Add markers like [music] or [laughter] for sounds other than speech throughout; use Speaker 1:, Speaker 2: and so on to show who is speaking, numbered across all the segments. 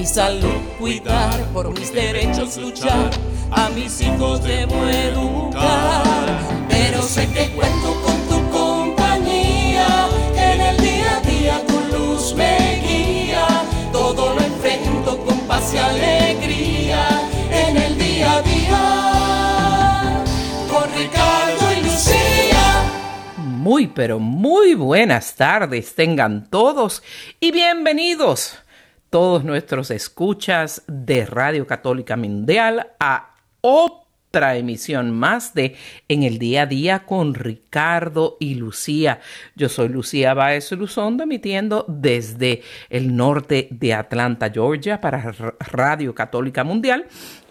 Speaker 1: mi salud cuidar, por mis derechos luchar, a mis hijos debo educar. Pero sé que cuento con tu compañía, en el día a día tu luz me guía, todo lo enfrento con paz y alegría, en el día a día, con Ricardo y Lucía.
Speaker 2: Muy, pero muy buenas tardes tengan todos y bienvenidos todos nuestros escuchas de Radio Católica Mundial a otra emisión más de En el Día a Día con Ricardo y Lucía. Yo soy Lucía Baez Luzondo, emitiendo desde el norte de Atlanta, Georgia, para Radio Católica Mundial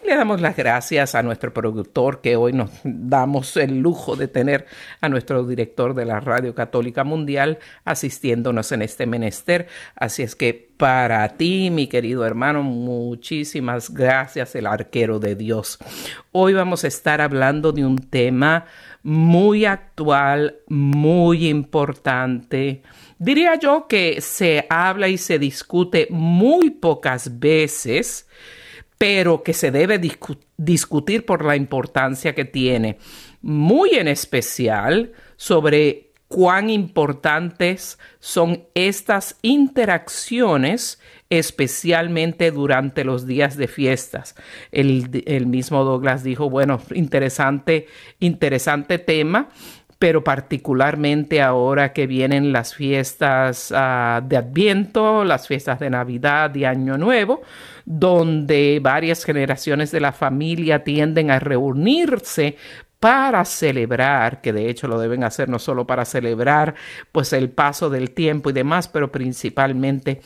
Speaker 2: le damos las gracias a nuestro productor que hoy nos damos el lujo de tener a nuestro director de la Radio Católica Mundial asistiéndonos en este menester. Así es que para ti, mi querido hermano, muchísimas gracias, el arquero de Dios. Hoy vamos a estar hablando de un tema muy actual, muy importante. Diría yo que se habla y se discute muy pocas veces pero que se debe discutir por la importancia que tiene, muy en especial sobre cuán importantes son estas interacciones, especialmente durante los días de fiestas. El, mismo Douglas dijo, bueno, interesante, interesante tema pero particularmente ahora que vienen las fiestas uh, de Adviento, las fiestas de Navidad y Año Nuevo, donde varias generaciones de la familia tienden a reunirse para celebrar, que de hecho lo deben hacer no solo para celebrar pues el paso del tiempo y demás, pero principalmente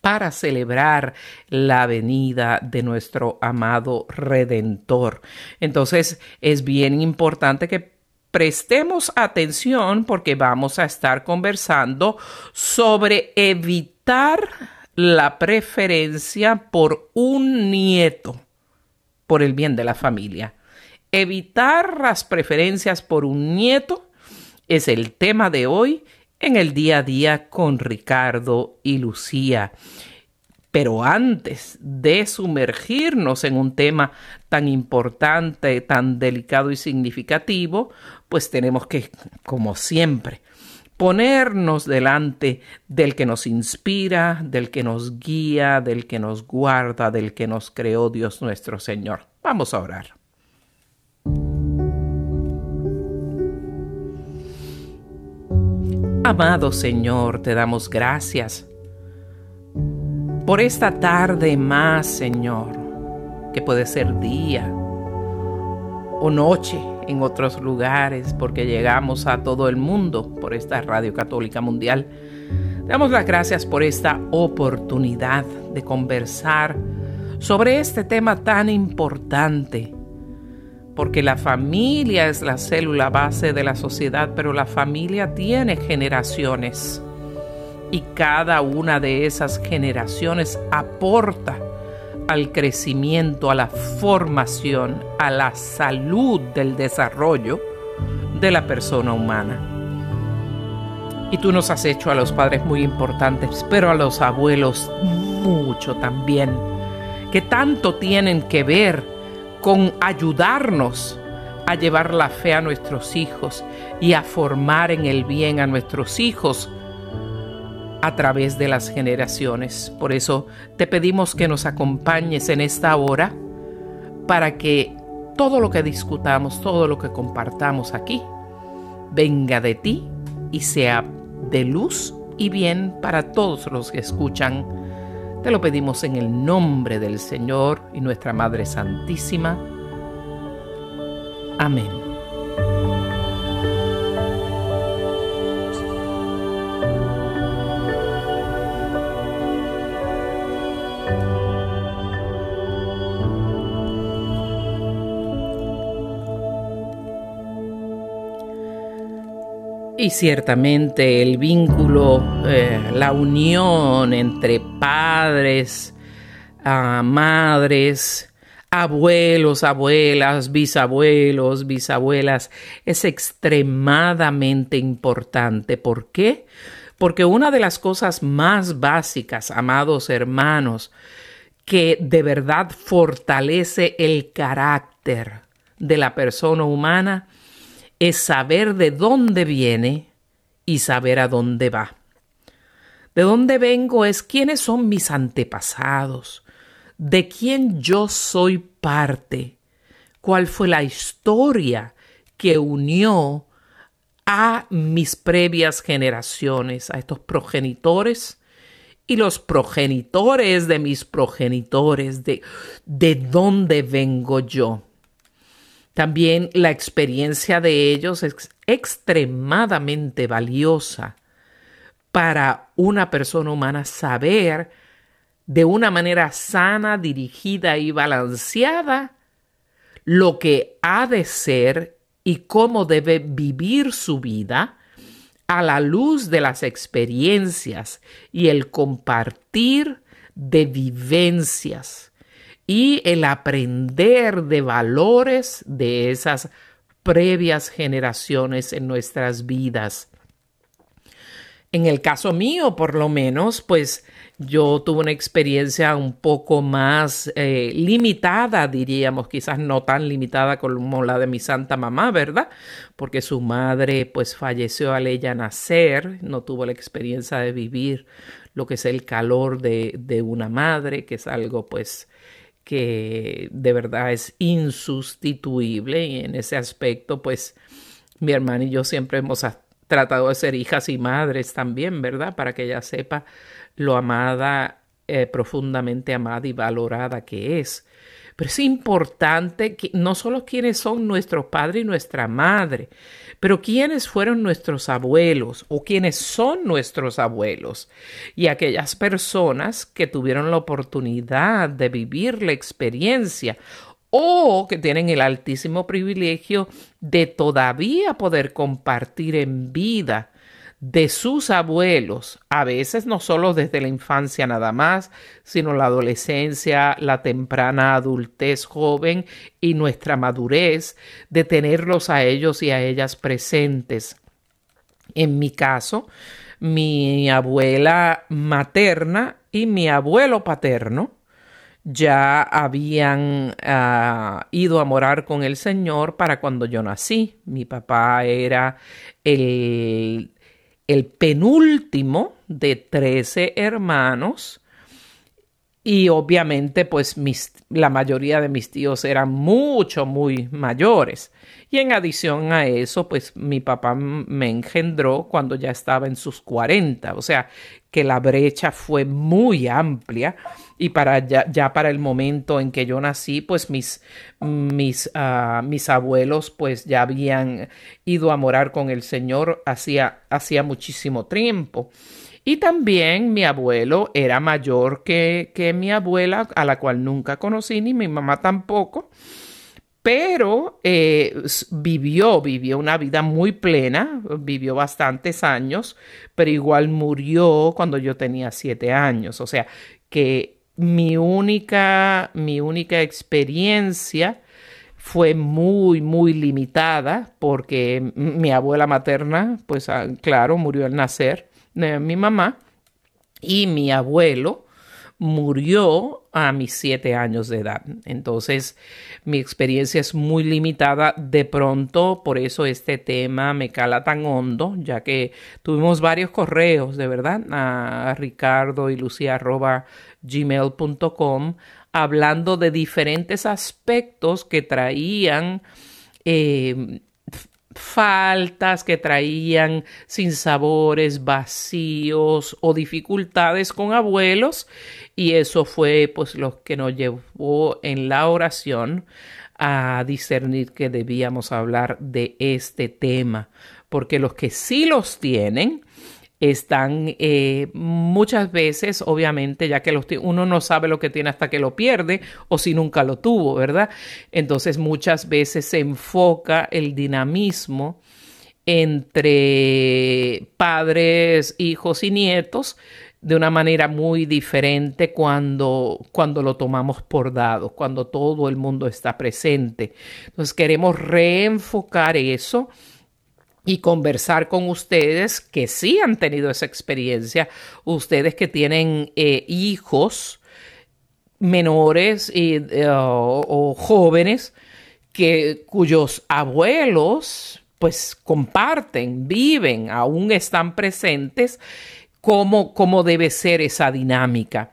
Speaker 2: para celebrar la venida de nuestro amado Redentor. Entonces es bien importante que prestemos atención porque vamos a estar conversando sobre evitar la preferencia por un nieto por el bien de la familia. Evitar las preferencias por un nieto es el tema de hoy en el día a día con Ricardo y Lucía. Pero antes de sumergirnos en un tema tan importante, tan delicado y significativo, pues tenemos que, como siempre, ponernos delante del que nos inspira, del que nos guía, del que nos guarda, del que nos creó Dios nuestro Señor. Vamos a orar. Amado Señor, te damos gracias por esta tarde más, Señor, que puede ser día o noche en otros lugares, porque llegamos a todo el mundo por esta Radio Católica Mundial. Damos las gracias por esta oportunidad de conversar sobre este tema tan importante, porque la familia es la célula base de la sociedad, pero la familia tiene generaciones y cada una de esas generaciones aporta al crecimiento, a la formación, a la salud del desarrollo de la persona humana. Y tú nos has hecho a los padres muy importantes, pero a los abuelos mucho también, que tanto tienen que ver con ayudarnos a llevar la fe a nuestros hijos y a formar en el bien a nuestros hijos a través de las generaciones. Por eso te pedimos que nos acompañes en esta hora para que todo lo que discutamos, todo lo que compartamos aquí, venga de ti y sea de luz y bien para todos los que escuchan. Te lo pedimos en el nombre del Señor y nuestra Madre Santísima. Amén. Y ciertamente el vínculo, eh, la unión entre padres, ah, madres, abuelos, abuelas, bisabuelos, bisabuelas, es extremadamente importante. ¿Por qué? Porque una de las cosas más básicas, amados hermanos, que de verdad fortalece el carácter de la persona humana, es saber de dónde viene y saber a dónde va. De dónde vengo es quiénes son mis antepasados, de quién yo soy parte, cuál fue la historia que unió a mis previas generaciones, a estos progenitores y los progenitores de mis progenitores, de, de dónde vengo yo. También la experiencia de ellos es extremadamente valiosa para una persona humana saber de una manera sana, dirigida y balanceada lo que ha de ser y cómo debe vivir su vida a la luz de las experiencias y el compartir de vivencias y el aprender de valores de esas previas generaciones en nuestras vidas. En el caso mío, por lo menos, pues yo tuve una experiencia un poco más eh, limitada, diríamos, quizás no tan limitada como la de mi santa mamá, ¿verdad? Porque su madre pues falleció al ella nacer, no tuvo la experiencia de vivir lo que es el calor de, de una madre, que es algo pues que de verdad es insustituible y en ese aspecto pues mi hermana y yo siempre hemos tratado de ser hijas y madres también, ¿verdad? Para que ella sepa lo amada, eh, profundamente amada y valorada que es. Pero es importante que no solo quienes son nuestros padres y nuestra madre, pero quiénes fueron nuestros abuelos o quiénes son nuestros abuelos y aquellas personas que tuvieron la oportunidad de vivir la experiencia o que tienen el altísimo privilegio de todavía poder compartir en vida de sus abuelos, a veces no solo desde la infancia nada más, sino la adolescencia, la temprana adultez joven y nuestra madurez, de tenerlos a ellos y a ellas presentes. En mi caso, mi abuela materna y mi abuelo paterno ya habían ah, ido a morar con el Señor para cuando yo nací. Mi papá era el el penúltimo de trece hermanos. Y obviamente pues la mayoría de mis tíos eran mucho, muy mayores. Y en adición a eso, pues mi papá me engendró cuando ya estaba en sus 40, o sea que la brecha fue muy amplia y para ya, para el momento en que yo nací, pues mis, mis, ah, mis abuelos pues ya habían ido a morar con el Señor hacía, hacía muchísimo tiempo. Y también mi abuelo era mayor que, que mi abuela, a la cual nunca conocí, ni mi mamá tampoco pero eh, vivió, vivió una vida muy plena, vivió bastantes años, pero igual murió cuando yo tenía siete años. O sea que mi única, mi única experiencia fue muy, muy limitada porque mi abuela materna, pues ah, claro, murió al nacer de mi mamá y mi abuelo murió a mis siete años de edad. Entonces, mi experiencia es muy limitada. De pronto, por eso este tema me cala tan hondo, ya que tuvimos varios correos, de verdad, a ricardo y lucía gmail.com hablando de diferentes aspectos que traían eh, faltas que traían sinsabores, vacíos o dificultades con abuelos y eso fue pues lo que nos llevó en la oración a discernir que debíamos hablar de este tema porque los que sí los tienen están eh, muchas veces, obviamente, ya que los uno no sabe lo que tiene hasta que lo pierde o si nunca lo tuvo, ¿verdad? Entonces muchas veces se enfoca el dinamismo entre padres, hijos y nietos de una manera muy diferente cuando, cuando lo tomamos por dado, cuando todo el mundo está presente. Entonces queremos reenfocar eso y conversar con ustedes que sí han tenido esa experiencia, ustedes que tienen eh, hijos menores eh, o, jóvenes que, cuyos abuelos pues comparten, viven, aún están presentes, cómo, cómo debe ser esa dinámica.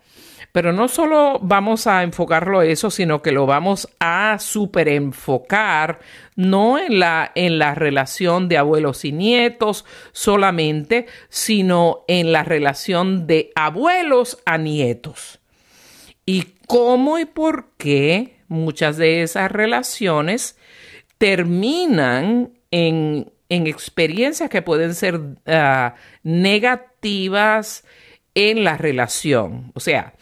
Speaker 2: Pero no solo vamos a enfocarlo eso, sino que lo vamos a superenfocar, no en la, en la relación de abuelos y nietos solamente, sino en la relación de abuelos a nietos. Y cómo y por qué muchas de esas relaciones terminan en, experiencias que pueden ser ah, negativas en la relación. O sea,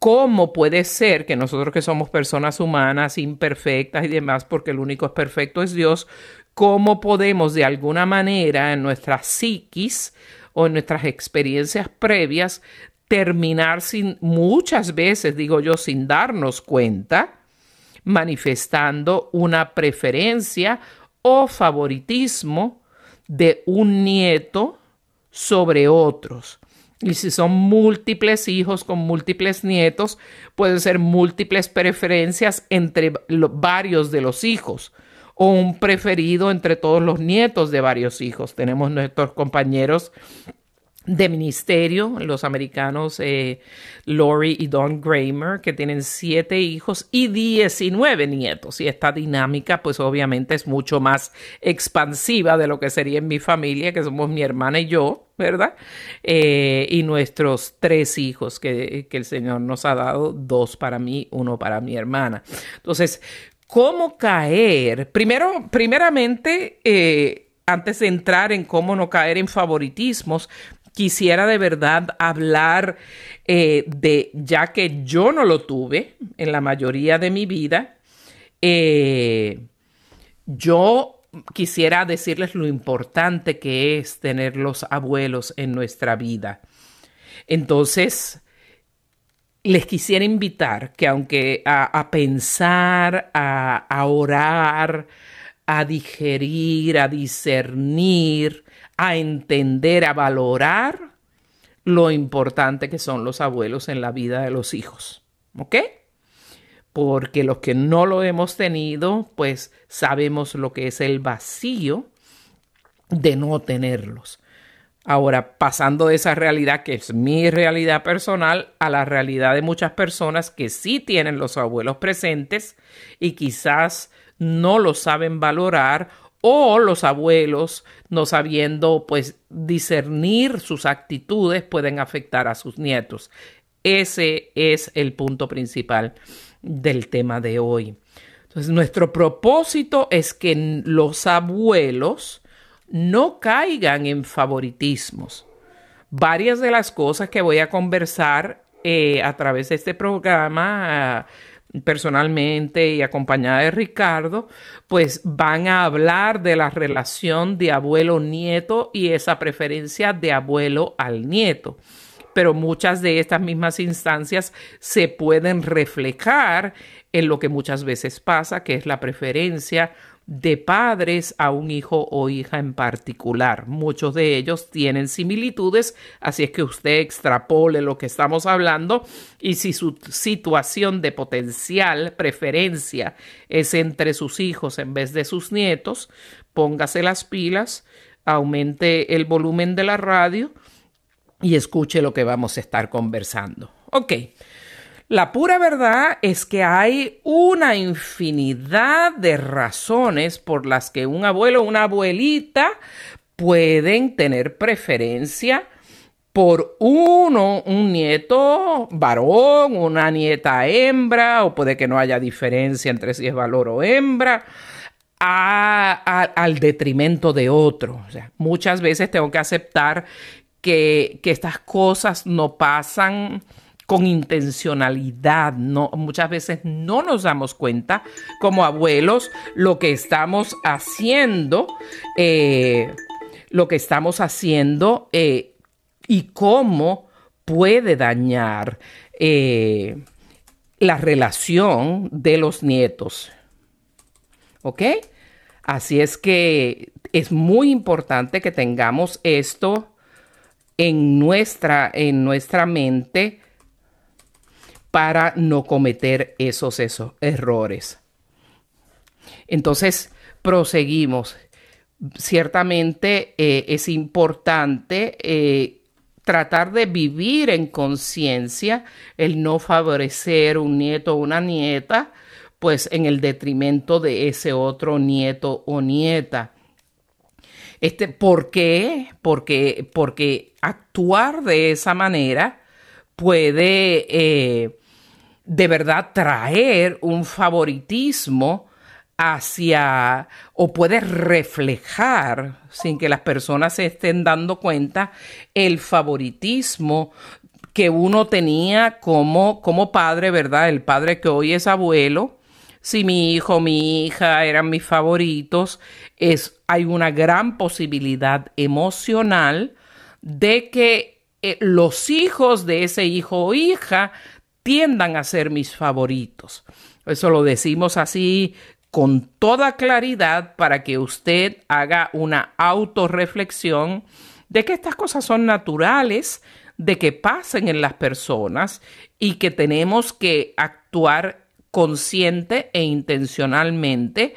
Speaker 2: ¿Cómo puede ser que nosotros que somos personas humanas, imperfectas y demás, porque el único perfecto es Dios, cómo podemos de alguna manera en nuestra psiquis o en nuestras experiencias previas terminar sin muchas veces, digo yo, sin darnos cuenta, manifestando una preferencia o favoritismo de un nieto sobre otros. Y si son múltiples hijos con múltiples nietos, pueden ser múltiples preferencias entre varios de los hijos o un preferido entre todos los nietos de varios hijos. Tenemos nuestros compañeros de ministerio, los americanos eh, Lori y Don Kramer, que tienen siete hijos y 19 nietos. Y esta dinámica, pues obviamente es mucho más expansiva de lo que sería en mi familia, que somos mi hermana y yo, ¿verdad? Eh, y nuestros tres hijos que, que el Señor nos ha dado, dos para mí, uno para mi hermana. Entonces, ¿cómo caer? Primero, primeramente, eh, antes de entrar en cómo no caer en favoritismos, quisiera de verdad hablar eh, de, ya que yo no lo tuve en la mayoría de mi vida, eh, yo quisiera decirles lo importante que es tener los abuelos en nuestra vida. Entonces, les quisiera invitar que aunque a, pensar, a, a orar, a digerir, a discernir, a entender, a valorar lo importante que son los abuelos en la vida de los hijos. ¿Ok? Porque los que no lo hemos tenido, pues sabemos lo que es el vacío de no tenerlos. Ahora, pasando de esa realidad que es mi realidad personal a la realidad de muchas personas que sí tienen los abuelos presentes y quizás no lo saben valorar o los abuelos, no sabiendo pues discernir sus actitudes, pueden afectar a sus nietos. Ese es el punto principal del tema de hoy. Entonces, nuestro propósito es que los abuelos no caigan en favoritismos. Varias de las cosas que voy a conversar eh, a través de este programa personalmente y acompañada de Ricardo, pues van a hablar de la relación de abuelo-nieto y esa preferencia de abuelo al nieto. Pero muchas de estas mismas instancias se pueden reflejar en lo que muchas veces pasa, que es la preferencia de padres a un hijo o hija en particular. Muchos de ellos tienen similitudes, así es que usted extrapole lo que estamos hablando y si su situación de potencial preferencia es entre sus hijos en vez de sus nietos, póngase las pilas, aumente el volumen de la radio y escuche lo que vamos a estar conversando. Ok. La pura verdad es que hay una infinidad de razones por las que un abuelo o una abuelita pueden tener preferencia por uno, un nieto varón, una nieta hembra, o puede que no haya diferencia entre si es valor o hembra, al detrimento de otro. Muchas veces tengo que aceptar que, que estas cosas no pasan con intencionalidad. No, muchas veces no nos damos cuenta como abuelos lo que estamos haciendo, eh, lo que estamos haciendo eh, y cómo puede dañar eh, la relación de los nietos. ¿Ok? Así es que es muy importante que tengamos esto en nuestra, en nuestra mente para no cometer esos, esos errores. Entonces, proseguimos. Ciertamente eh, es importante eh, tratar de vivir en conciencia, el no favorecer un nieto o una nieta, pues en el detrimento de ese otro nieto o nieta. Este, ¿Por qué? Porque, porque actuar de esa manera puede eh, de verdad traer un favoritismo hacia o puede reflejar sin que las personas se estén dando cuenta el favoritismo que uno tenía como, como padre, ¿verdad? El padre que hoy es abuelo si mi hijo, mi hija eran mis favoritos, es, hay una gran posibilidad emocional de que eh, los hijos de ese hijo o hija tiendan a ser mis favoritos. Eso lo decimos así con toda claridad para que usted haga una autorreflexión de que estas cosas son naturales, de que pasen en las personas y que tenemos que actuar consciente e intencionalmente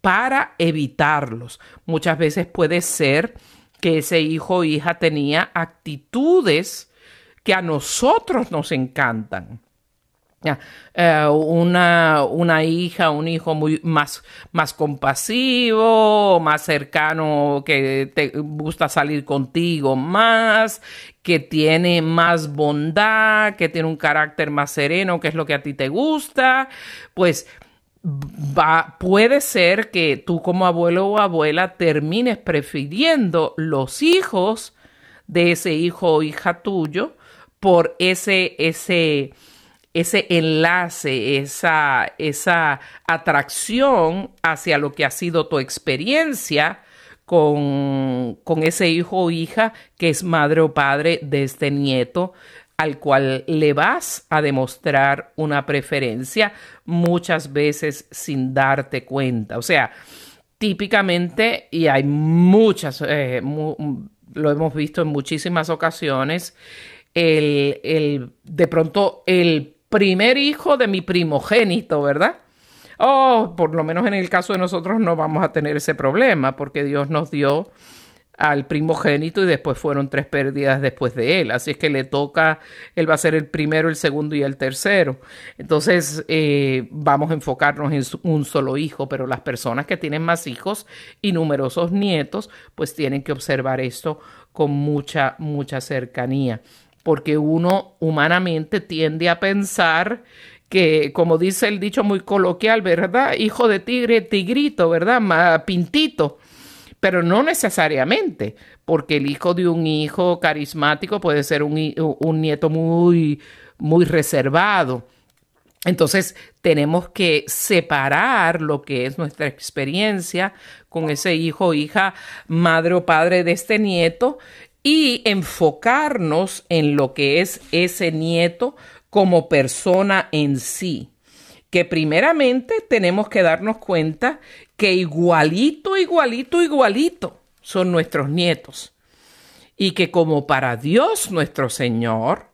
Speaker 2: para evitarlos. Muchas veces puede ser que ese hijo o hija tenía actitudes que a nosotros nos encantan. Eh, una, una, hija, un hijo muy más, más compasivo, más cercano, que te gusta salir contigo más, que tiene más bondad, que tiene un carácter más sereno, que es lo que a ti te gusta, pues va, puede ser que tú como abuelo o abuela termines prefiriendo los hijos de ese hijo o hija tuyo por ese, ese, ese enlace, esa, esa atracción hacia lo que ha sido tu experiencia con, con ese hijo o hija que es madre o padre de este nieto al cual le vas a demostrar una preferencia muchas veces sin darte cuenta. O sea, típicamente, y hay muchas, eh, lo hemos visto en muchísimas ocasiones, el, el, de pronto el primer hijo de mi primogénito, ¿verdad? Oh, por lo menos en el caso de nosotros no vamos a tener ese problema porque Dios nos dio al primogénito y después fueron tres pérdidas después de él. Así es que le toca, él va a ser el primero, el segundo y el tercero. Entonces eh, vamos a enfocarnos en un solo hijo, pero las personas que tienen más hijos y numerosos nietos, pues tienen que observar esto con mucha, mucha cercanía porque uno humanamente tiende a pensar que, como dice el dicho muy coloquial, ¿verdad? Hijo de tigre, tigrito, ¿verdad? Pintito. Pero no necesariamente, porque el hijo de un hijo carismático puede ser un, nieto muy, muy reservado. Entonces tenemos que separar lo que es nuestra experiencia con ese hijo hija, madre o padre de este nieto y enfocarnos en lo que es ese nieto como persona en sí. Que primeramente tenemos que darnos cuenta que igualito, igualito, igualito son nuestros nietos. Y que como para Dios nuestro Señor,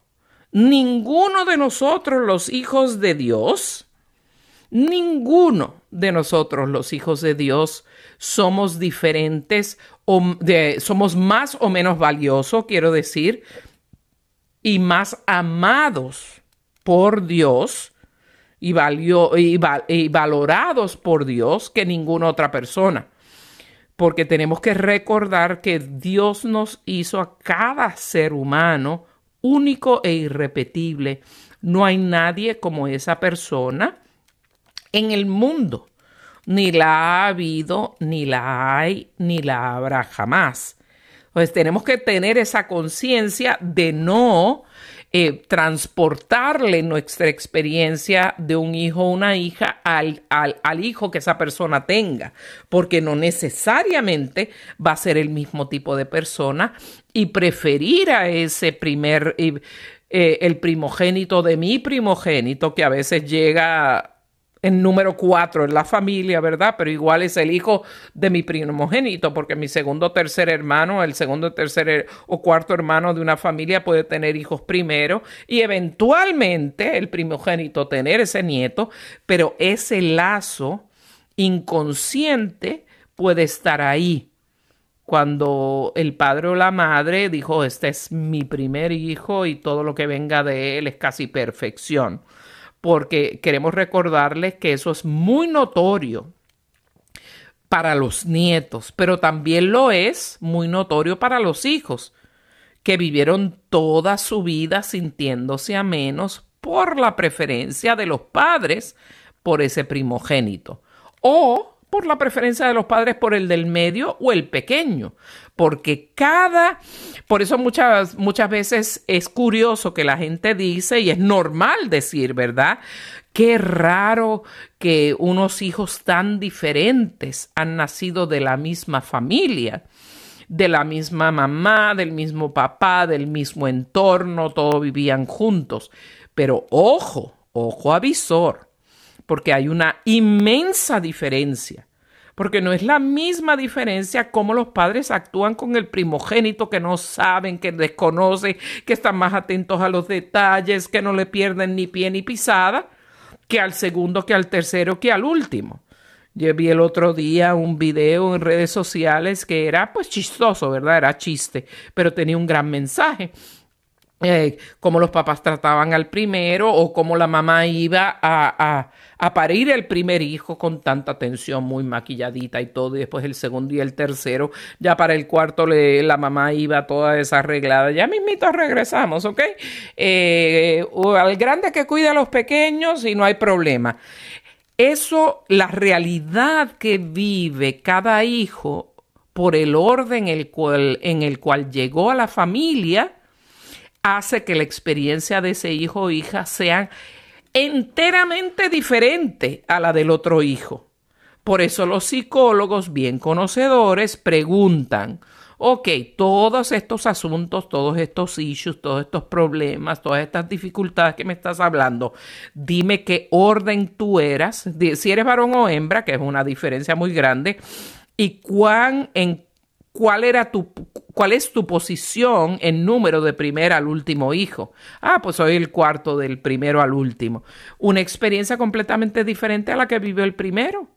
Speaker 2: ninguno de nosotros los hijos de Dios, ninguno de nosotros los hijos de Dios somos diferentes o somos más o menos valiosos, quiero decir, y más amados por Dios y, y valorados por Dios que ninguna otra persona. Porque tenemos que recordar que Dios nos hizo a cada ser humano único e irrepetible. No hay nadie como esa persona en el mundo ni la ha habido, ni la hay, ni la habrá jamás. Pues tenemos que tener esa conciencia de no eh, transportarle nuestra experiencia de un hijo o una hija al, hijo que esa persona tenga, porque no necesariamente va a ser el mismo tipo de persona y preferir a ese primer, eh, el primogénito de mi primogénito, que a veces llega en número cuatro en la familia, ¿verdad? Pero igual es el hijo de mi primogénito, porque mi segundo o tercer hermano, el segundo, tercer o cuarto hermano de una familia puede tener hijos primero y eventualmente el primogénito tener ese nieto, pero ese lazo inconsciente puede estar ahí. Cuando el padre o la madre dijo, este es mi primer hijo y todo lo que venga de él es casi perfección porque queremos recordarles que eso es muy notorio para los nietos, pero también lo es muy notorio para los hijos, que vivieron toda su vida sintiéndose a menos por la preferencia de los padres por ese primogénito. O por la preferencia de los padres por el del medio o el pequeño, porque cada, por eso muchas, muchas veces es curioso que la gente dice, y es normal decir, ¿verdad? Qué raro que unos hijos tan diferentes han nacido de la misma familia, de la misma mamá, del mismo papá, del mismo entorno, todos vivían juntos. Pero ojo, ojo avisor porque hay una inmensa diferencia. Porque no es la misma diferencia cómo los padres actúan con el primogénito que no saben, que desconoce, que están más atentos a los detalles, que no le pierden ni pie ni pisada, que al segundo, que al tercero, que al último. Yo vi el otro día un video en redes sociales que era pues chistoso, ¿verdad? Era chiste, pero tenía un gran mensaje eh, cómo los papás trataban al primero o cómo la mamá iba a, a, parir el primer hijo con tanta atención, muy maquilladita y todo, y después el segundo y el tercero, ya para el cuarto le, la mamá iba toda desarreglada, ya mismito regresamos, ¿ok? Eh, al grande que cuida a los pequeños y no hay problema. Eso, la realidad que vive cada hijo por el orden el cual, en el cual llegó a la familia, hace que la experiencia de ese hijo o hija sea enteramente diferente a la del otro hijo. Por eso los psicólogos bien conocedores preguntan, ok, todos estos asuntos, todos estos issues, todos estos problemas, todas estas dificultades que me estás hablando, dime qué orden tú eras, si eres varón o hembra, que es una diferencia muy grande, y cuán en cuál era tu cuál es tu posición en número de primer al último hijo. Ah, pues soy el cuarto del primero al último. Una experiencia completamente diferente a la que vivió el primero.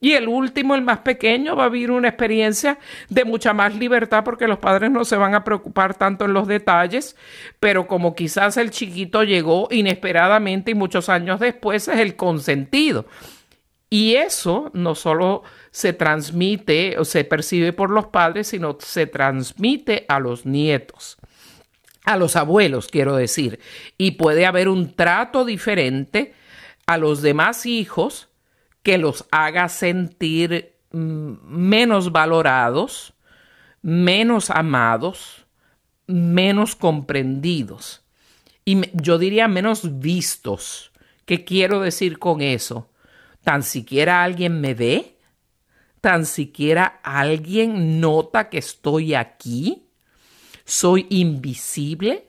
Speaker 2: Y el último, el más pequeño, va a vivir una experiencia de mucha más libertad porque los padres no se van a preocupar tanto en los detalles, pero como quizás el chiquito llegó inesperadamente y muchos años después es el consentido. Y eso no solo se transmite o se percibe por los padres, sino se transmite a los nietos, a los abuelos, quiero decir. Y puede haber un trato diferente a los demás hijos que los haga sentir mm, menos valorados, menos amados, menos comprendidos y yo diría menos vistos. ¿Qué quiero decir con eso? Tan siquiera alguien me ve, tan siquiera alguien nota que estoy aquí? ¿Soy invisible?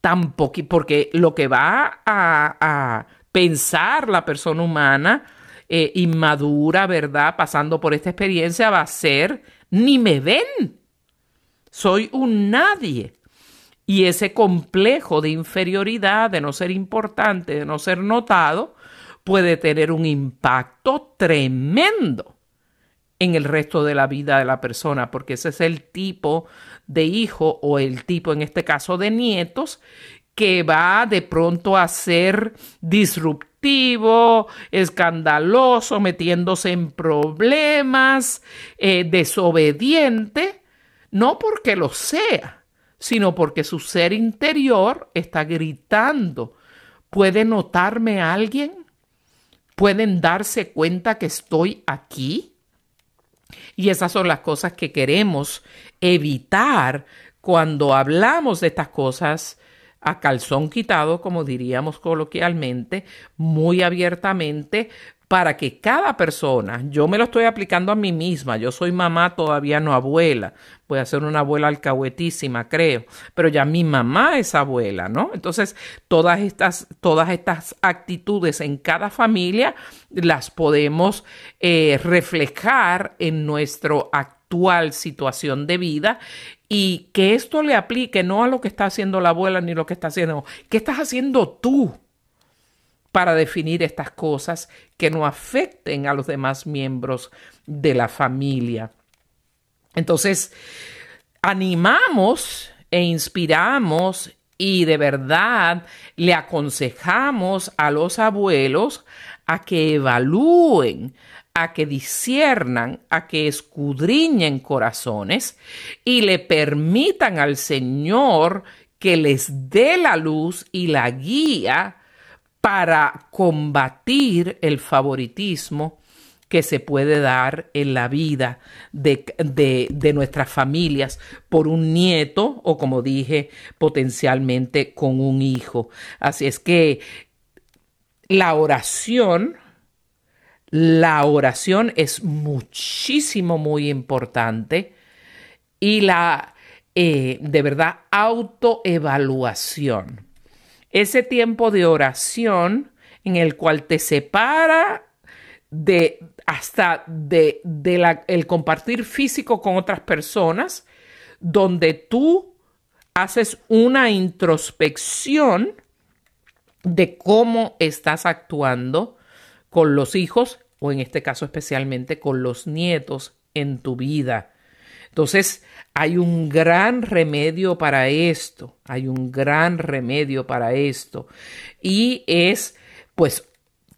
Speaker 2: Tampoco, porque lo que va a, pensar la persona humana eh, inmadura, ¿verdad? Pasando por esta experiencia va a ser, ni me ven. Soy un nadie. Y ese complejo de inferioridad, de no ser importante, de no ser notado, puede tener un impacto tremendo en el resto de la vida de la persona, porque ese es el tipo de hijo o el tipo, en este caso, de nietos, que va de pronto a ser disruptivo, escandaloso, metiéndose en problemas, eh, desobediente, no porque lo sea, sino porque su ser interior está gritando. ¿Puede notarme alguien? ¿Pueden darse cuenta que estoy aquí? Y esas son las cosas que queremos evitar cuando hablamos de estas cosas a calzón quitado, como diríamos coloquialmente, muy abiertamente, para que cada persona, yo me lo estoy aplicando a mí misma, yo soy mamá, todavía no abuela, voy a ser una abuela alcahuetísima, creo, pero ya mi mamá es abuela, ¿no? Entonces, todas estas, todas estas actitudes en cada familia las podemos eh, reflejar en nuestro actual situación de vida y que esto le aplique no a lo que está haciendo la abuela ni lo que está haciendo, ¿qué estás haciendo tú? Para definir estas cosas que no afecten a los demás miembros de la familia. Entonces, animamos e inspiramos y de verdad le aconsejamos a los abuelos a que evalúen, a que disiernan, a que escudriñen corazones y le permitan al Señor que les dé la luz y la guía para combatir el favoritismo que se puede dar en la vida de, nuestras familias por un nieto o, como dije, potencialmente con un hijo. Así es que la oración, la oración es muchísimo, muy importante y la, eh, de verdad, autoevaluación ese tiempo de oración en el cual te separa de hasta de, el compartir físico con otras personas, donde tú haces una introspección de cómo estás actuando con los hijos o en este caso especialmente con los nietos en tu vida. Entonces, hay un gran remedio para esto, hay un gran remedio para esto. Y es, pues,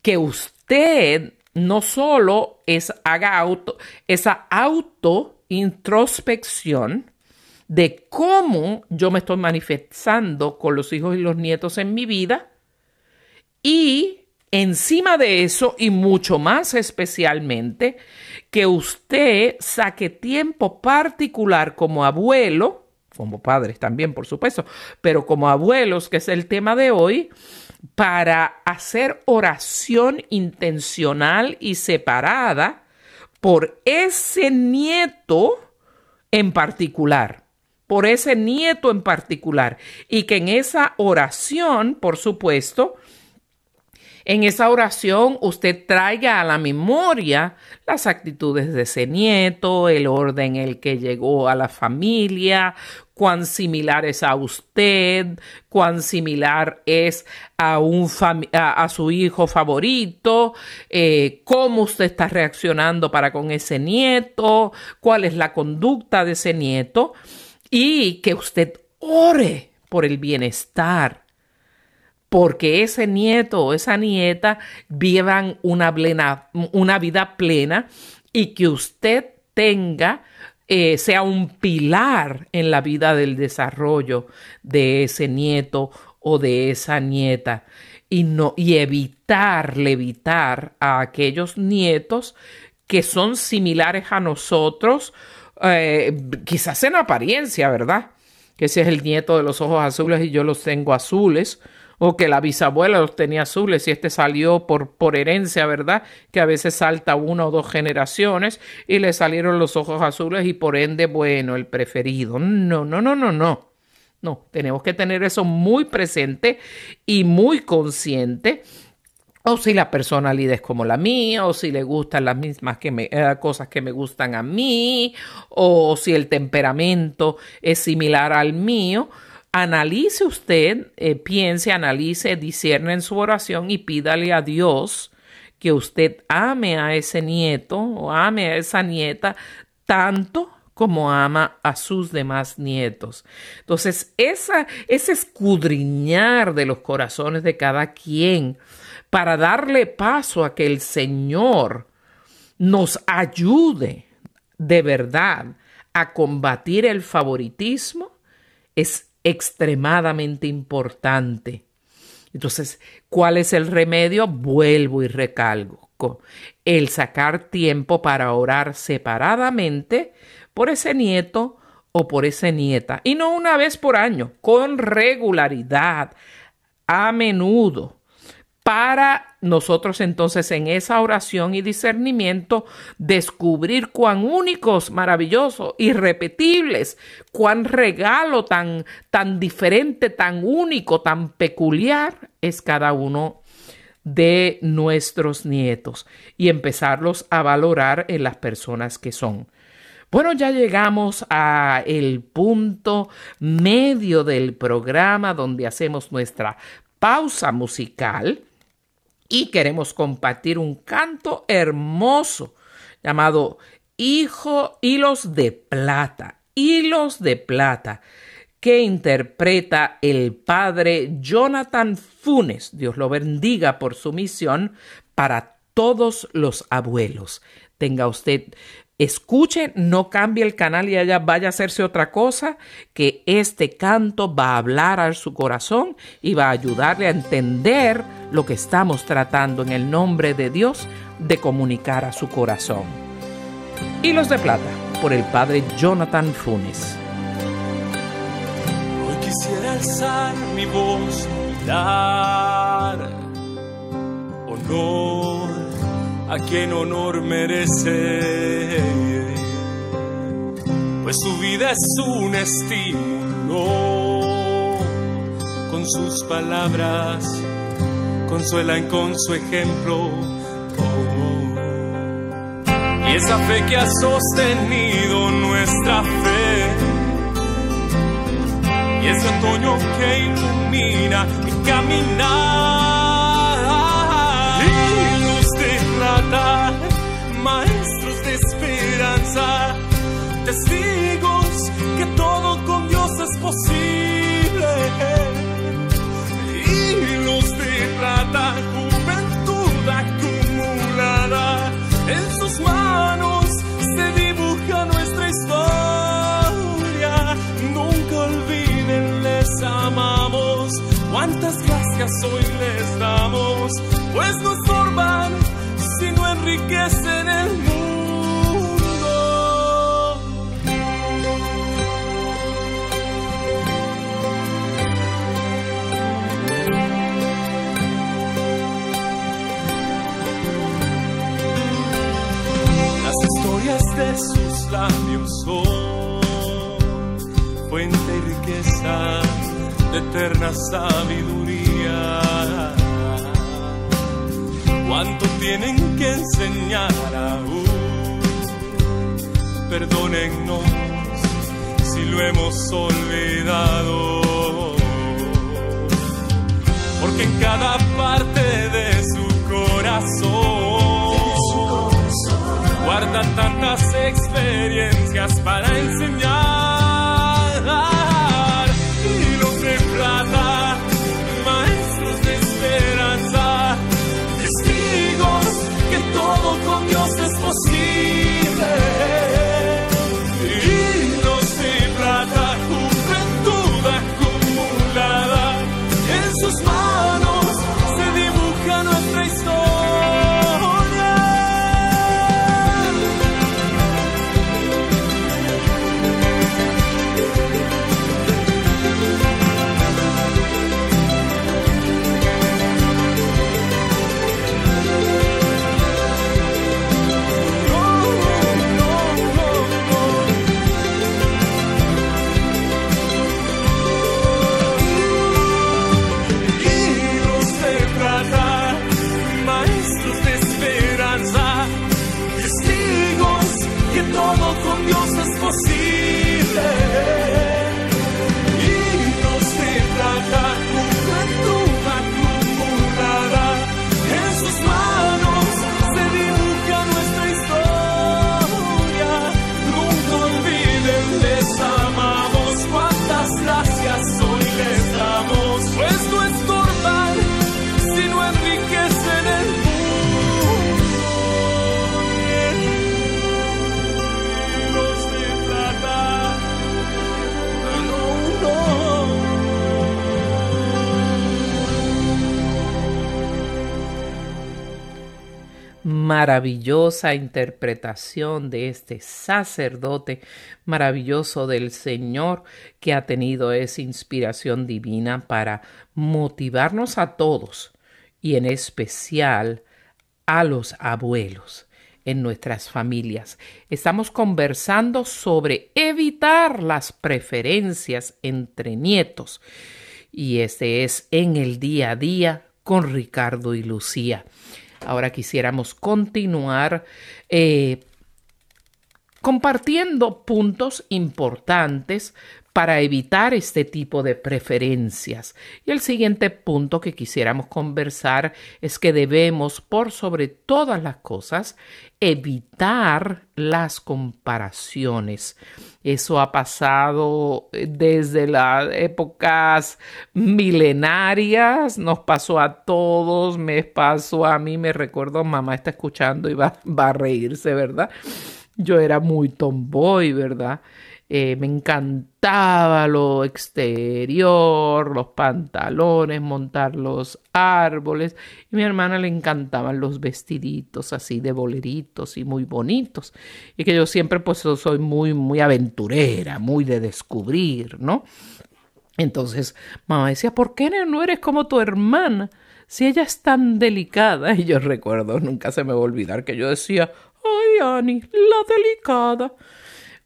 Speaker 2: que usted no solo es, haga auto, esa auto introspección de cómo yo me estoy manifestando con los hijos y los nietos en mi vida y Encima de eso, y mucho más especialmente, que usted saque tiempo particular como abuelo, como padres también, por supuesto, pero como abuelos, que es el tema de hoy, para hacer oración intencional y separada por ese nieto en particular por ese nieto en particular y que en esa oración, por supuesto, en esa oración usted traiga a la memoria las actitudes de ese nieto, el orden en el que llegó a la familia, cuán similar es a usted, cuán similar es a, un a, su hijo favorito, eh, cómo usted está reaccionando para con ese nieto, cuál es la conducta de ese nieto y que usted ore por el bienestar porque ese nieto o esa nieta vivan una, una vida plena y que usted tenga, eh, sea un pilar en la vida del desarrollo de ese nieto o de esa nieta y, no, y evitar a aquellos nietos que son similares a nosotros, eh, quizás en apariencia, ¿verdad? Que ese es el nieto de los ojos azules y yo los tengo azules, o que la bisabuela los tenía azules y este salió por, por herencia, ¿verdad? Que a veces salta una o dos generaciones y le salieron los ojos azules y por ende, bueno, el preferido. No, no, no, no, no. No, tenemos que tener eso muy presente y muy consciente o si la personalidad es como la mía, o si le gustan las mismas que me, eh, cosas que me gustan a mí, o si el temperamento es similar al mío, analice usted, eh, piense, analice, discierne en su oración y pídale a Dios que usted ame a ese nieto o ame a esa nieta tanto como ama a sus demás nietos. Entonces, esa, ese escudriñar de los corazones de cada quien para darle paso a que el Señor nos ayude de verdad a combatir el favoritismo es extremadamente importante. Entonces, ¿cuál es el remedio? Vuelvo y recalco. El sacar tiempo para orar separadamente por ese nieto o por esa nieta, y no una vez por año, con regularidad, a menudo, para nosotros entonces en esa oración y discernimiento descubrir cuán únicos, maravillosos, irrepetibles, cuán regalo tan, tan diferente, tan único, tan peculiar es cada uno de nuestros nietos y empezarlos a valorar en las personas que son. Bueno, ya llegamos a el punto medio del programa donde hacemos nuestra pausa musical y queremos compartir un canto hermoso llamado Hijo Hilos de Plata, Hilos de Plata, que interpreta el padre Jonathan Funes. Dios lo bendiga por su misión para todos los abuelos. Tenga usted escuche, no cambie el canal y allá vaya a hacerse otra cosa, que este canto va a hablar a su corazón y va a ayudarle a entender lo que estamos tratando en el nombre de Dios de comunicar a su corazón. Hilos de Plata, por el padre Jonathan Funes.
Speaker 3: Hoy quisiera alzar mi voz, dar honor a quien honor merece. Pues su vida es un estímulo, con sus palabras consuelan con su ejemplo. Y esa fe que ha sostenido nuestra fe, y ese otoño que ilumina mi caminar maestros de esperanza, testigos que todo con Dios es posible. Hilos de plata, juventud acumulada, en sus manos se dibuja nuestra historia. Nunca olviden, les amamos. Cuántas gracias hoy les damos, pues nos forman enriquecen el mundo. Las historias de sus labios son fuente y riqueza de eterna sabiduría cuánto tienen que enseñar aún. Perdónennos si lo hemos olvidado, porque en cada parte de su corazón guardan tantas experiencias para enseñar.
Speaker 2: Maravillosa interpretación de este sacerdote maravilloso del Señor que ha tenido esa inspiración divina para motivarnos a todos y en especial a los abuelos en nuestras familias. Estamos conversando sobre evitar las preferencias entre nietos y este es en el día a día con Ricardo y Lucía. Ahora quisiéramos continuar eh, compartiendo puntos importantes para evitar este tipo de preferencias. Y el siguiente punto que quisiéramos conversar es que debemos, por sobre todas las cosas, evitar las comparaciones. Eso ha pasado eh, desde las épocas milenarias, nos pasó a todos, me pasó a mí, me recuerdo, mamá está escuchando y va, va a reírse, ¿verdad? Yo era muy tomboy, ¿verdad? Eh, me encantaba lo exterior, los pantalones, montar los árboles. Y a mi hermana le encantaban los vestiditos así de boleritos y muy bonitos. Y que yo siempre pues soy muy, muy aventurera, muy de descubrir, ¿no? Entonces mamá decía, ¿por qué no eres como tu hermana? Si ella es tan delicada. [laughs] Y yo recuerdo, nunca se me va a olvidar que yo decía, ay, Annie, la delicada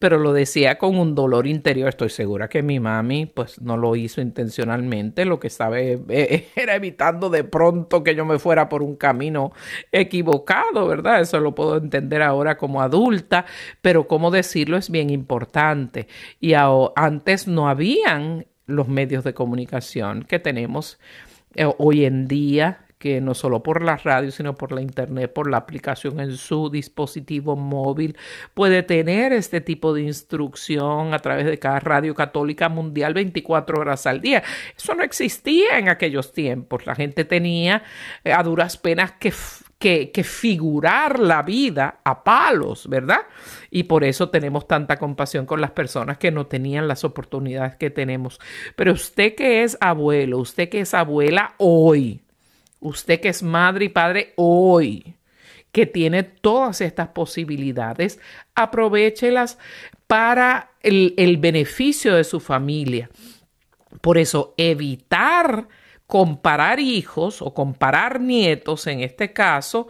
Speaker 2: pero lo decía con un dolor interior. Estoy segura que mi mami pues no lo hizo intencionalmente, lo que estaba eh, eh, [laughs] era evitando de pronto que yo me fuera por un camino equivocado, ¿verdad? Eso lo puedo entender ahora como adulta, pero cómo decirlo es bien importante. Y antes no habían los medios de comunicación que tenemos eh, hoy en día que no solo por la radio, sino por la internet, por la aplicación en su dispositivo móvil, puede tener este tipo de instrucción a través de cada radio católica mundial 24 horas al día. Eso no existía en aquellos tiempos. La gente tenía eh, a duras penas que que, que, figurar la vida a palos, ¿verdad? Y por eso tenemos tanta compasión con las personas que no tenían las oportunidades que tenemos. Pero usted que es abuelo, usted que es abuela hoy, usted que es madre y padre hoy, que tiene todas estas posibilidades, aprovechelas para el, el beneficio de su familia. Por eso, evitar comparar hijos o comparar nietos en este caso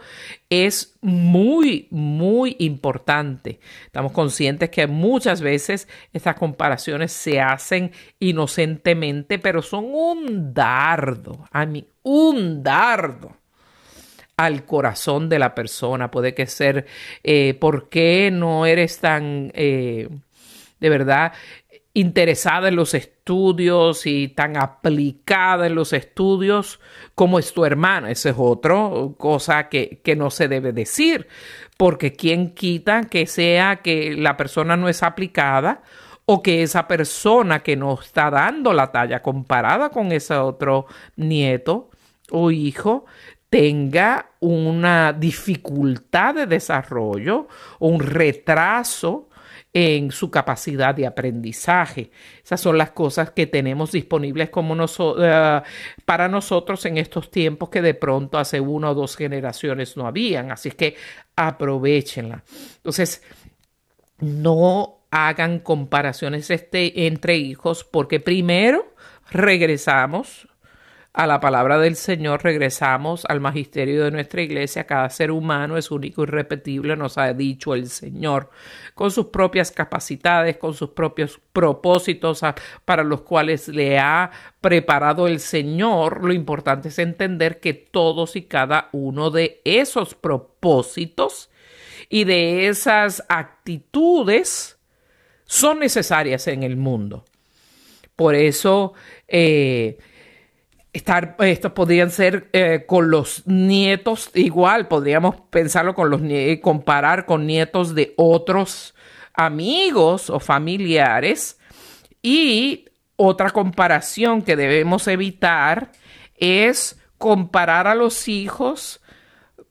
Speaker 2: es muy, muy importante. Estamos conscientes que muchas veces estas comparaciones se hacen inocentemente, pero son un dardo, a mí, un dardo al corazón de la persona. Puede que ser, eh, ¿por qué no eres tan, eh, de verdad, interesada en los estudios y tan aplicada en los estudios como es tu hermana. Esa es otra cosa que, que no se debe decir, porque quien quita que sea que la persona no es aplicada o que esa persona que no está dando la talla comparada con ese otro nieto o hijo tenga una dificultad de desarrollo o un retraso en su capacidad de aprendizaje. Esas son las cosas que tenemos disponibles como uh, para nosotros en estos tiempos que de pronto hace una o dos generaciones no habían. Así que aprovechenla. Entonces, no hagan comparaciones este, entre hijos porque primero regresamos a la palabra del Señor, regresamos al magisterio de nuestra iglesia. Cada ser humano es único y repetible, nos ha dicho el Señor, con sus propias capacidades, con sus propios propósitos para los cuales le ha preparado el Señor. Lo importante es entender que todos y cada uno de esos propósitos y de esas actitudes son necesarias en el mundo. Por eso, eh, estar, estos podrían ser eh, con los nietos igual, podríamos pensarlo con los comparar con nietos de otros amigos o familiares. Y otra comparación que debemos evitar es comparar a los hijos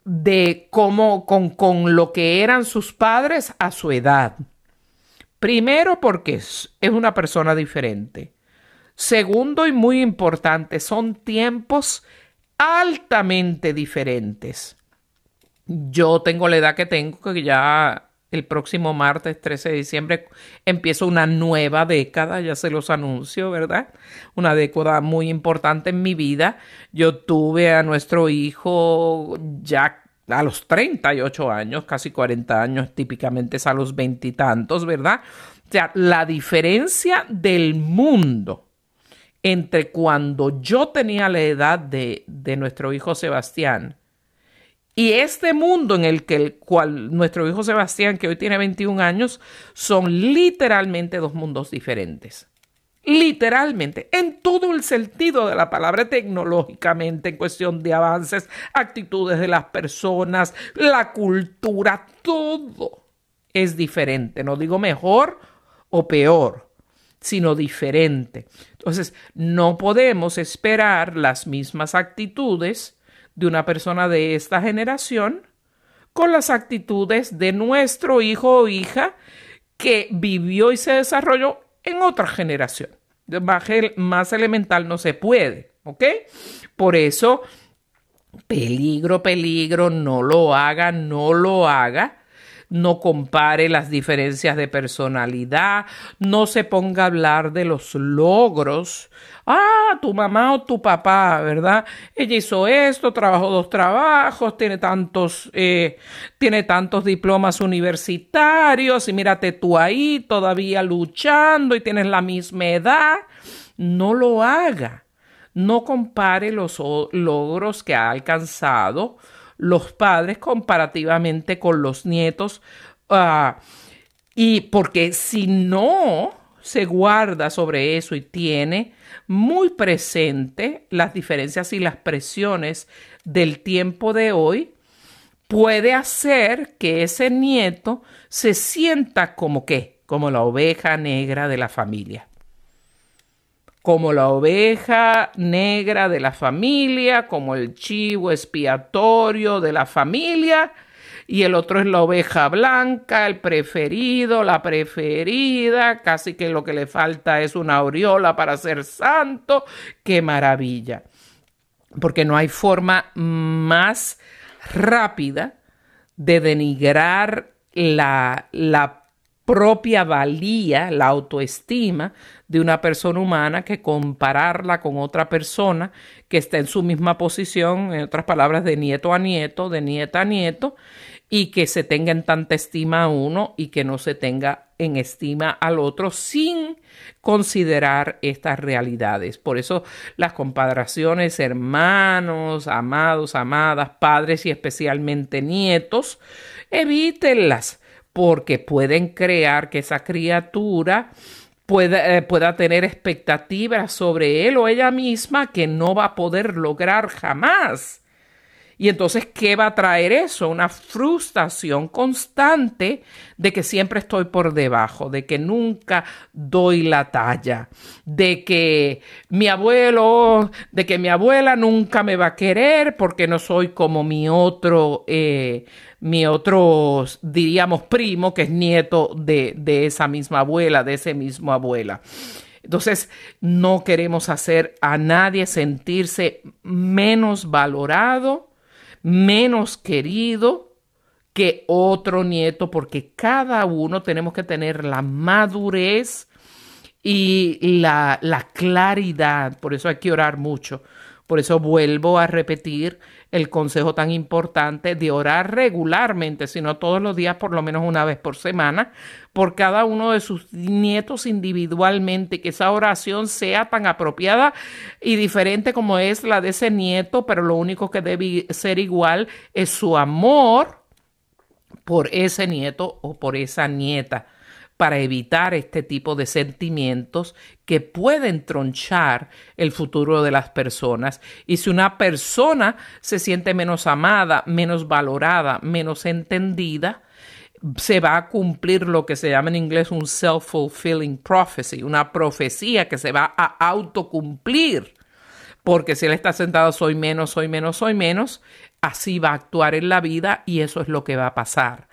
Speaker 2: de cómo con, con lo que eran sus padres a su edad. Primero porque es una persona diferente. Segundo y muy importante, son tiempos altamente diferentes. Yo tengo la edad que tengo, que ya el próximo martes 13 de diciembre empieza una nueva década, ya se los anuncio, ¿verdad? Una década muy importante en mi vida. Yo tuve a nuestro hijo ya a los 38 años, casi 40 años, típicamente es a los veintitantos, ¿verdad? O sea, la diferencia del mundo entre cuando yo tenía la edad de, de nuestro hijo Sebastián y este mundo en el que el cual nuestro hijo Sebastián, que hoy tiene 21 años, son literalmente dos mundos diferentes. Literalmente, en todo el sentido de la palabra tecnológicamente, en cuestión de avances, actitudes de las personas, la cultura, todo es diferente. No digo mejor o peor, sino diferente. Entonces, no podemos esperar las mismas actitudes de una persona de esta generación con las actitudes de nuestro hijo o hija que vivió y se desarrolló en otra generación. Más elemental no se puede, ¿ok? Por eso, peligro, peligro, no lo haga, no lo haga no compare las diferencias de personalidad, no se ponga a hablar de los logros. Ah, tu mamá o tu papá, ¿verdad? Ella hizo esto, trabajó dos trabajos, tiene tantos, eh, tiene tantos diplomas universitarios y mírate tú ahí todavía luchando y tienes la misma edad. No lo haga. No compare los logros que ha alcanzado los padres comparativamente con los nietos. Ah, y porque si no se guarda sobre eso y tiene muy presente las diferencias y las presiones del tiempo de hoy, puede hacer que ese nieto se sienta como que, como la oveja negra de la familia como la oveja negra de la familia, como el chivo expiatorio de la familia, y el otro es la oveja blanca, el preferido, la preferida, casi que lo que le falta es una aureola para ser santo. ¡Qué maravilla! Porque no hay forma más rápida de denigrar la, la propia valía, la autoestima de una persona humana que compararla con otra persona que está en su misma posición, en otras palabras, de nieto a nieto, de nieta a nieto, y que se tenga en tanta estima a uno y que no se tenga en estima al otro sin considerar estas realidades. Por eso las comparaciones hermanos, amados, amadas, padres y especialmente nietos, evítenlas porque pueden crear que esa criatura pueda, eh, pueda tener expectativas sobre él o ella misma que no va a poder lograr jamás. Y entonces, ¿qué va a traer eso? Una frustración constante de que siempre estoy por debajo, de que nunca doy la talla, de que mi abuelo, de que mi abuela nunca me va a querer porque no soy como mi otro, eh, mi otro, diríamos, primo, que es nieto de, de esa misma abuela, de ese mismo abuela. Entonces, no queremos hacer a nadie sentirse menos valorado menos querido que otro nieto, porque cada uno tenemos que tener la madurez y la, la claridad. Por eso hay que orar mucho. Por eso vuelvo a repetir el consejo tan importante de orar regularmente, sino todos los días, por lo menos una vez por semana, por cada uno de sus nietos individualmente, que esa oración sea tan apropiada y diferente como es la de ese nieto, pero lo único que debe ser igual es su amor por ese nieto o por esa nieta para evitar este tipo de sentimientos que pueden tronchar el futuro de las personas. Y si una persona se siente menos amada, menos valorada, menos entendida, se va a cumplir lo que se llama en inglés un self-fulfilling prophecy, una profecía que se va a autocumplir. Porque si él está sentado, soy menos, soy menos, soy menos, así va a actuar en la vida y eso es lo que va a pasar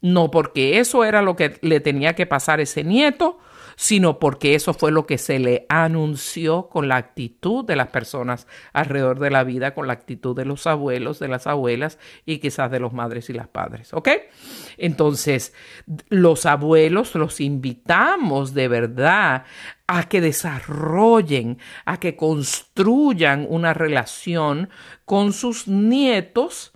Speaker 2: no porque eso era lo que le tenía que pasar a ese nieto, sino porque eso fue lo que se le anunció con la actitud de las personas alrededor de la vida, con la actitud de los abuelos, de las abuelas y quizás de los madres y las padres. ¿Ok? Entonces, los abuelos los invitamos de verdad a que desarrollen, a que construyan una relación con sus nietos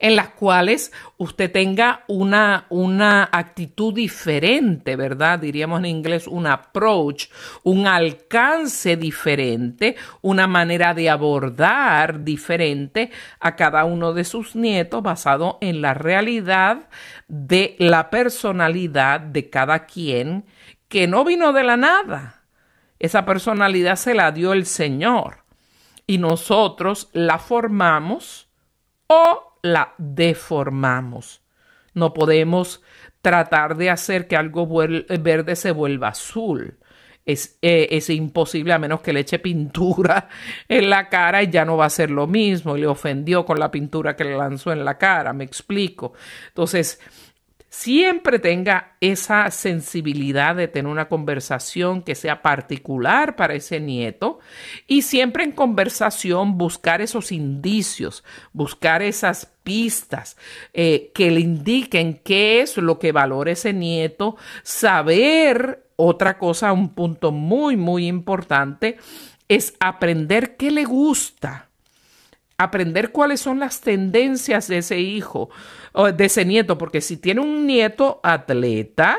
Speaker 2: en las cuales usted tenga una, una actitud diferente, ¿verdad? Diríamos en inglés un approach, un alcance diferente, una manera de abordar diferente a cada uno de sus nietos basado en la realidad de la personalidad de cada quien que no vino de la nada. Esa personalidad se la dio el Señor y nosotros la formamos o la deformamos. No podemos tratar de hacer que algo verde se vuelva azul. Es, eh, es, imposible a menos que le eche pintura [laughs] en la cara y ya no va a ser lo mismo. Y le ofendió con la pintura que le lanzó en la cara, me explico. Entonces, siempre tenga esa sensibilidad de tener una conversación que sea particular para ese nieto y siempre en conversación buscar esos indicios, buscar esas pistas eh, que le indiquen qué es lo que valora ese nieto, saber otra cosa, un punto muy, muy importante, es aprender qué le gusta aprender cuáles son las tendencias de ese hijo o de ese nieto, porque si tiene un nieto atleta,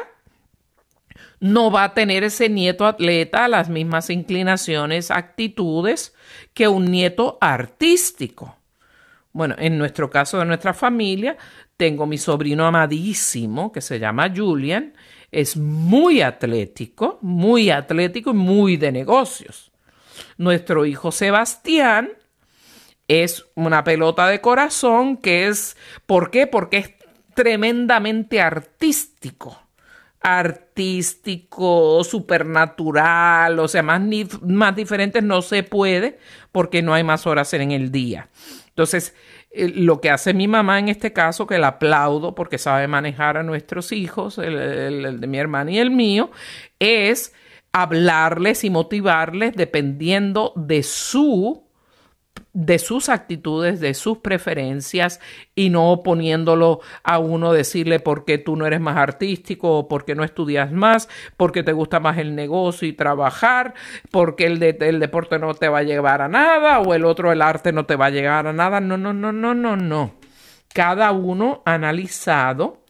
Speaker 2: no va a tener ese nieto atleta las mismas inclinaciones, actitudes que un nieto artístico. Bueno, en nuestro caso de nuestra familia, tengo mi sobrino amadísimo que se llama Julian, es muy atlético, muy atlético y muy de negocios. Nuestro hijo Sebastián es una pelota de corazón que es, ¿por qué? Porque es tremendamente artístico. Artístico, supernatural, o sea, más, más diferentes no se puede porque no hay más horas en el día. Entonces, eh, lo que hace mi mamá en este caso, que la aplaudo porque sabe manejar a nuestros hijos, el de mi hermana y el mío, es hablarles y motivarles dependiendo de su de sus actitudes, de sus preferencias y no poniéndolo a uno decirle por qué tú no eres más artístico o por qué no estudias más, porque te gusta más el negocio y trabajar, porque el, el deporte no te va a llevar a nada o el otro el arte no te va a llegar a nada. No, no, no, no, no, no. Cada uno analizado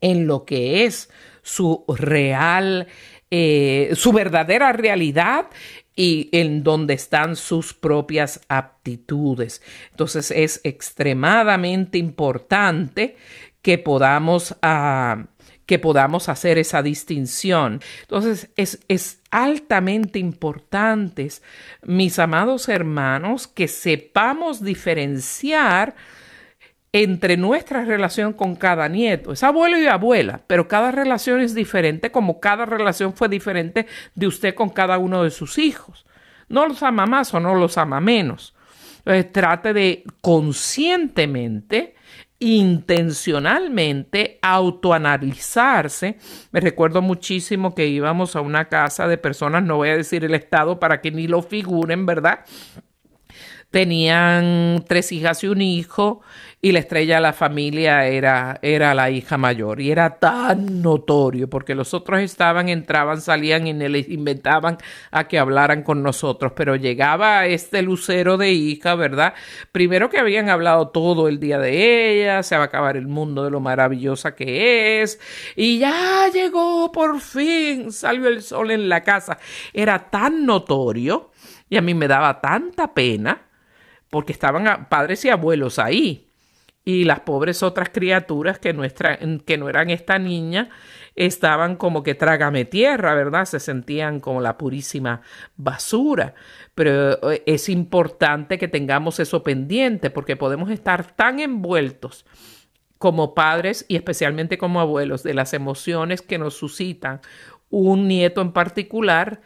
Speaker 2: en lo que es su real, eh, su verdadera realidad y en donde están sus propias aptitudes. Entonces es extremadamente importante que podamos, ah, que podamos hacer esa distinción. Entonces es, es altamente importante, mis amados hermanos, que sepamos diferenciar entre nuestra relación con cada nieto. Es abuelo y abuela, pero cada relación es diferente como cada relación fue diferente de usted con cada uno de sus hijos. No los ama más o no los ama menos. Entonces trate de conscientemente, intencionalmente autoanalizarse. Me recuerdo muchísimo que íbamos a una casa de personas, no voy a decir el estado para que ni lo figuren, ¿verdad? Tenían tres hijas y un hijo y la estrella de la familia era, era la hija mayor y era tan notorio porque los otros estaban, entraban, salían y les inventaban a que hablaran con nosotros, pero llegaba este lucero de hija, ¿verdad? Primero que habían hablado todo el día de ella, se va a acabar el mundo de lo maravillosa que es y ya llegó por fin, salió el sol en la casa. Era tan notorio y a mí me daba tanta pena porque estaban padres y abuelos ahí y las pobres otras criaturas que, nuestra, que no eran esta niña estaban como que trágame tierra, ¿verdad? Se sentían como la purísima basura. Pero eh, es importante que tengamos eso pendiente porque podemos estar tan envueltos como padres y especialmente como abuelos de las emociones que nos suscitan un nieto en particular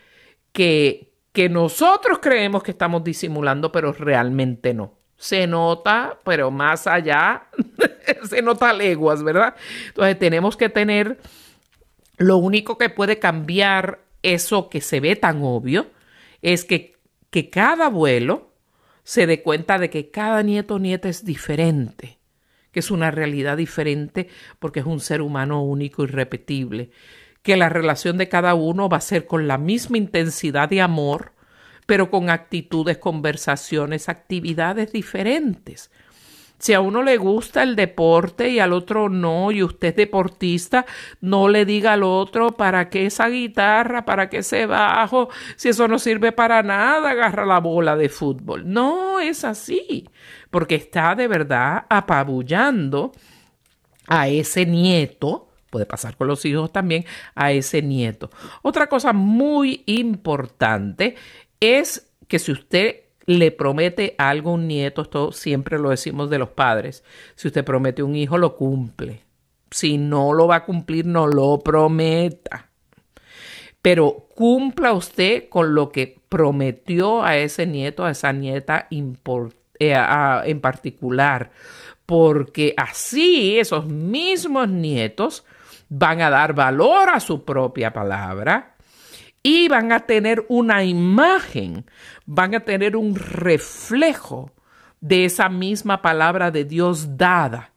Speaker 2: que, que nosotros creemos que estamos disimulando, pero realmente no se nota, pero más allá, [laughs] se nota leguas, ¿verdad? Entonces tenemos que tener Lo único que puede cambiar eso que se ve tan obvio es que, que cada abuelo se dé cuenta de que cada nieto o nieta es diferente, que es una realidad diferente porque es un ser humano único y repetible, que la relación de cada uno va a ser con la misma intensidad de amor, pero con actitudes, conversaciones, actividades diferentes. Si a uno le gusta el deporte y al otro no, y usted es deportista, no le diga al otro para qué esa guitarra, para qué ese bajo, si eso no sirve para nada, agarra la bola de fútbol. No es así, porque está de verdad apabullando a ese nieto, puede pasar con los hijos también, a ese nieto. Otra cosa muy importante es que si usted le promete algo a un nieto, esto siempre lo decimos de los padres, si usted promete un hijo, lo cumple. Si no lo va a cumplir, no lo prometa. Pero cumpla usted con lo que prometió a ese nieto, a esa nieta eh, en particular, porque así esos mismos nietos van a dar valor a su propia palabra y van a tener una imagen, van a tener un reflejo de esa misma palabra de Dios dada.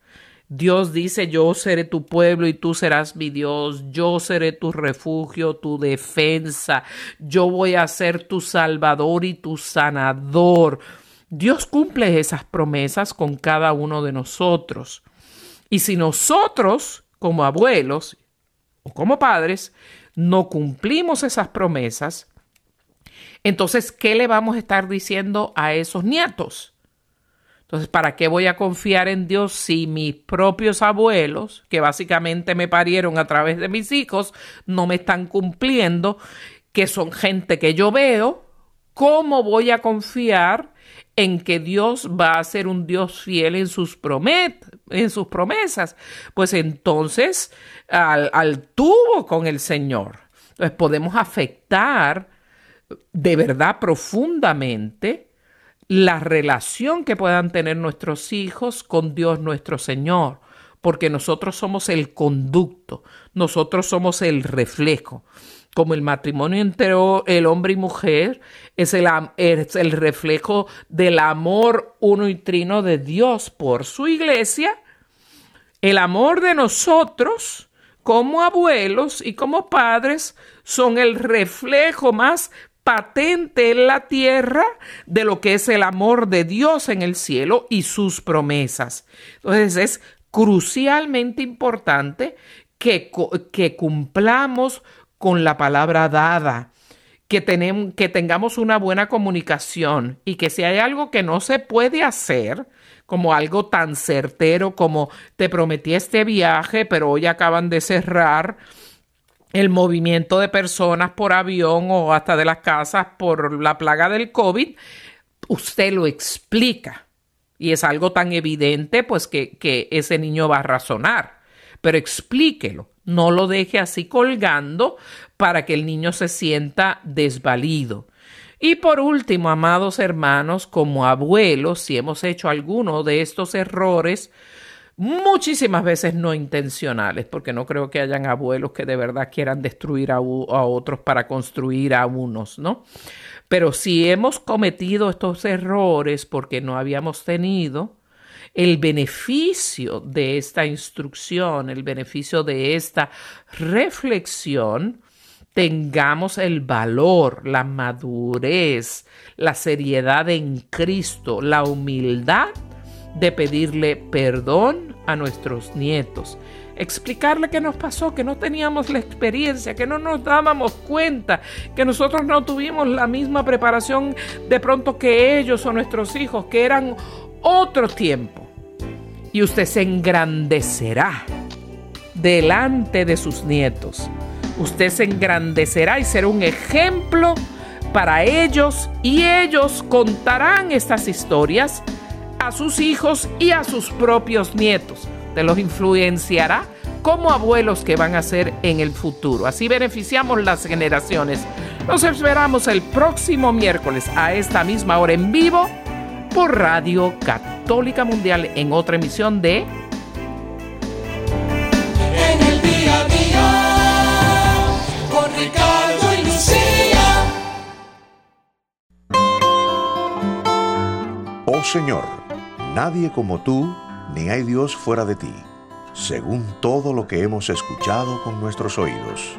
Speaker 2: Dios dice, yo seré tu pueblo y tú serás mi Dios, yo seré tu refugio, tu defensa, yo voy a ser tu salvador y tu sanador. Dios cumple esas promesas con cada uno de nosotros. Y si nosotros, como abuelos o como padres, no cumplimos esas promesas, entonces, ¿qué le vamos a estar diciendo a esos nietos? Entonces, ¿para qué voy a confiar en Dios si mis propios abuelos, que básicamente me parieron a través de mis hijos, no me están cumpliendo, que son gente que yo veo? ¿Cómo voy a confiar en que Dios va a ser un Dios fiel en sus, en sus promesas? Pues entonces al, al tubo con el Señor. Podemos afectar de verdad profundamente la relación que puedan tener nuestros hijos con Dios nuestro Señor, porque nosotros somos el conducto, nosotros somos el reflejo. Como el matrimonio entre el hombre y mujer es el, reflejo del amor uno y trino de Dios por su iglesia, el amor de nosotros como abuelos y como padres son el reflejo más patente en la tierra de lo que es el amor de Dios en el cielo y sus promesas. Entonces es crucialmente importante que, que cumplamos con la palabra dada, que, que tengamos una buena comunicación y que si hay algo que no se puede hacer, como algo tan certero como te prometí este viaje, pero hoy acaban de cerrar el movimiento de personas por avión o hasta de las casas por la plaga del COVID, usted lo explica. Y es algo tan evidente, pues que, que ese niño va a razonar. Pero explíquelo, no lo deje así colgando para que el niño se sienta desvalido. Y por último, amados hermanos, como abuelos, si hemos hecho alguno de estos errores, muchísimas veces no intencionales, porque no creo que hayan abuelos que de verdad quieran destruir a, a, otros para construir a unos, ¿no? Pero si hemos cometido estos errores porque no habíamos tenido el beneficio de esta instrucción, el beneficio de esta reflexión, tengamos el valor, la madurez, la seriedad en Cristo, la humildad de pedirle perdón a nuestros nietos, explicarle qué nos pasó, que no teníamos la experiencia, que no nos dábamos cuenta, que nosotros no tuvimos la misma preparación de pronto que ellos o nuestros hijos, que eran otro tiempo. Y usted se engrandecerá delante de sus nietos usted se engrandecerá y será un ejemplo para ellos y ellos contarán estas historias a sus hijos y a sus propios nietos. Te los influenciará como abuelos que van a ser en el futuro. Así beneficiamos las generaciones. Nos esperamos el próximo miércoles a esta misma hora en vivo por Radio Católica Mundial en otra emisión de...
Speaker 4: En el día a día, con Ricardo y Lucía. Oh Señor, nadie como tú, ni hay Dios fuera de ti, según todo lo que hemos escuchado con nuestros oídos.